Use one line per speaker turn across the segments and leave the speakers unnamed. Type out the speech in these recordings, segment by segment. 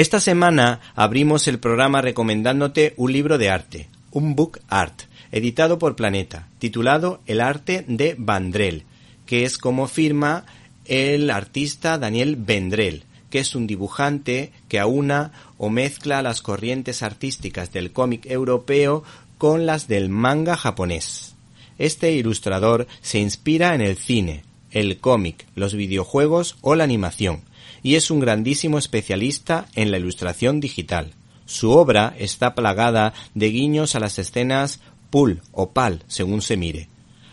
Esta semana abrimos el programa recomendándote un libro de arte, un book art, editado por Planeta, titulado El arte de Vandrel, que es como firma el artista Daniel Vendrell, que es un dibujante que aúna o mezcla las corrientes artísticas del cómic europeo con las del manga japonés. Este ilustrador se inspira en el cine, el cómic, los videojuegos o la animación, y es un grandísimo especialista en la ilustración digital. Su obra está plagada de guiños a las escenas pull o pal, según se mire,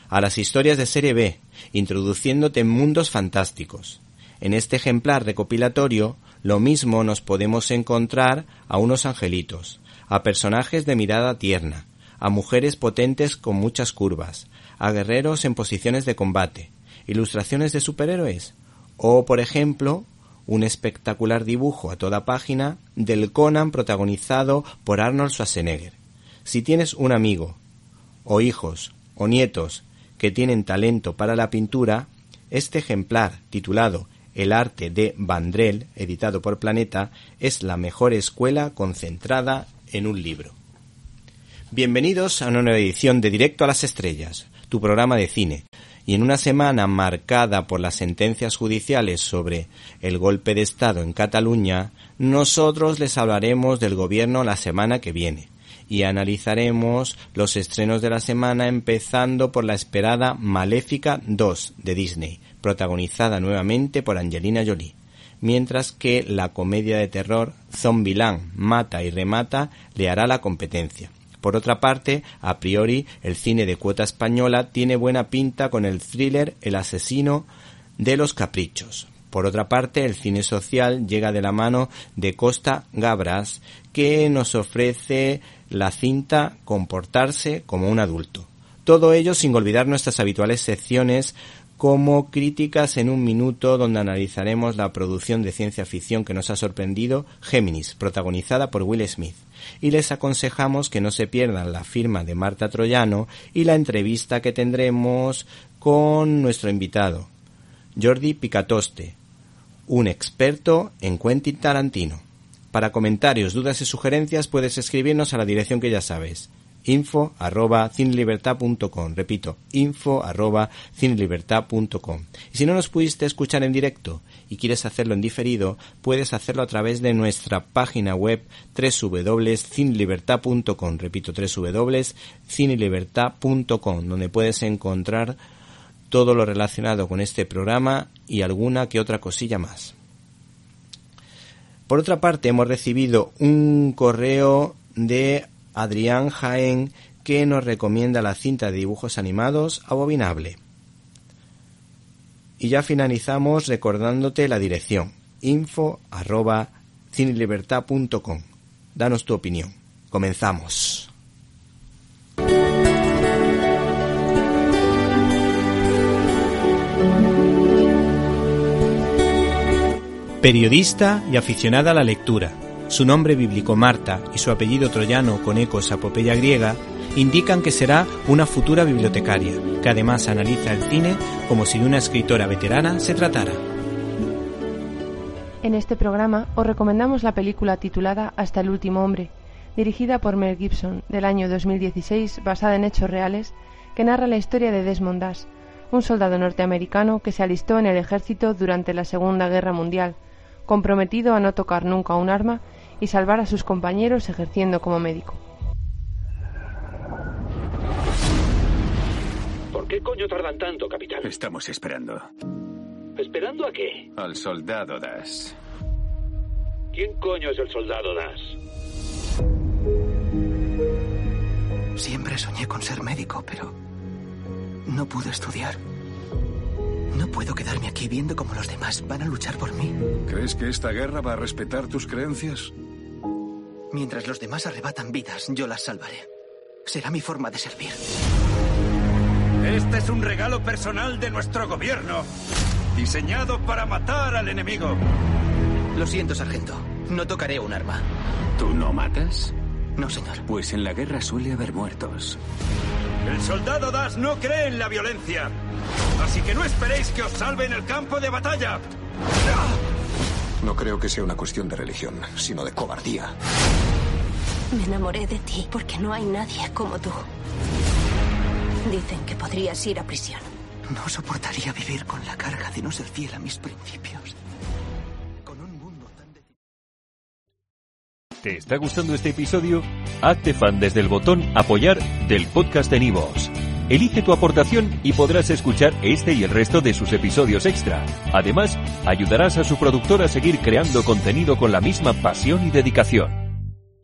a las historias de serie B, introduciéndote en mundos fantásticos. En este ejemplar recopilatorio, lo mismo nos podemos encontrar a unos angelitos, a personajes de mirada tierna, a mujeres potentes con muchas curvas, a guerreros en posiciones de combate, ilustraciones de superhéroes, o, por ejemplo, un espectacular dibujo a toda página del Conan protagonizado por Arnold Schwarzenegger. Si tienes un amigo, o hijos, o nietos que tienen talento para la pintura, este ejemplar titulado El arte de Vandrel, editado por Planeta, es la mejor escuela concentrada en un libro. Bienvenidos a una nueva edición de Directo a las Estrellas, tu programa de cine, y en una semana marcada por las sentencias judiciales sobre el golpe de Estado en Cataluña, nosotros les hablaremos del gobierno la semana que viene y analizaremos los estrenos de la semana empezando por la esperada Maléfica 2 de Disney, protagonizada nuevamente por Angelina Jolie, mientras que la comedia de terror Zombieland Mata y Remata le hará la competencia. Por otra parte, a priori, el cine de cuota española tiene buena pinta con el thriller El asesino de los caprichos. Por otra parte, el cine social llega de la mano de Costa Gabras, que nos ofrece la cinta Comportarse como un adulto. Todo ello sin olvidar nuestras habituales secciones como Críticas en un minuto, donde analizaremos la producción de ciencia ficción que nos ha sorprendido, Géminis, protagonizada por Will Smith y les aconsejamos que no se pierdan la firma de Marta Troyano y la entrevista que tendremos con nuestro invitado, Jordi Picatoste, un experto en Quentin Tarantino. Para comentarios, dudas y sugerencias puedes escribirnos a la dirección que ya sabes, info arroba cinelibertad.com. Repito, info arroba. Y si no nos pudiste escuchar en directo y quieres hacerlo en diferido, puedes hacerlo a través de nuestra página web www.cinelibertad.com. Repito, www.cinelibertad.com, donde puedes encontrar todo lo relacionado con este programa y alguna que otra cosilla más. Por otra parte, hemos recibido un correo de Adrián Jaén que nos recomienda la cinta de dibujos animados Abominable. Y ya finalizamos recordándote la dirección info arroba. Danos tu opinión. Comenzamos. Periodista y aficionada a la lectura su nombre bíblico Marta y su apellido troyano con ecos a epopeya griega indican que será una futura bibliotecaria, que además analiza el cine como si de una escritora veterana se tratara.
En este programa os recomendamos la película titulada Hasta el último hombre, dirigida por Mel Gibson, del año 2016, basada en hechos reales, que narra la historia de Desmond Dash, un soldado norteamericano que se alistó en el ejército durante la Segunda Guerra Mundial, comprometido a no tocar nunca un arma y salvar a sus compañeros ejerciendo como médico.
¿Por qué coño tardan tanto, capitán?
Estamos esperando.
¿Esperando a qué?
Al soldado Das.
¿Quién coño es el soldado Das?
Siempre soñé con ser médico, pero no pude estudiar. No puedo quedarme aquí viendo cómo los demás van a luchar por mí.
¿Crees que esta guerra va a respetar tus creencias?
Mientras los demás arrebatan vidas, yo las salvaré. Será mi forma de servir.
Este es un regalo personal de nuestro gobierno, diseñado para matar al enemigo.
Lo siento, sargento. No tocaré un arma.
¿Tú no matas?
No, señor.
Pues en la guerra suele haber muertos.
El soldado Das no cree en la violencia. Así que no esperéis que os salve en el campo de batalla.
No creo que sea una cuestión de religión, sino de cobardía.
Me enamoré de ti porque no hay nadie como tú. Dicen que podrías ir a prisión.
No soportaría vivir con la carga de no ser fiel a mis principios. Con un mundo tan...
¿Te está gustando este episodio? Hazte fan desde el botón Apoyar del podcast de Nivos. Elige tu aportación y podrás escuchar este y el resto de sus episodios extra. Además, ayudarás a su productor a seguir creando contenido con la misma pasión y dedicación.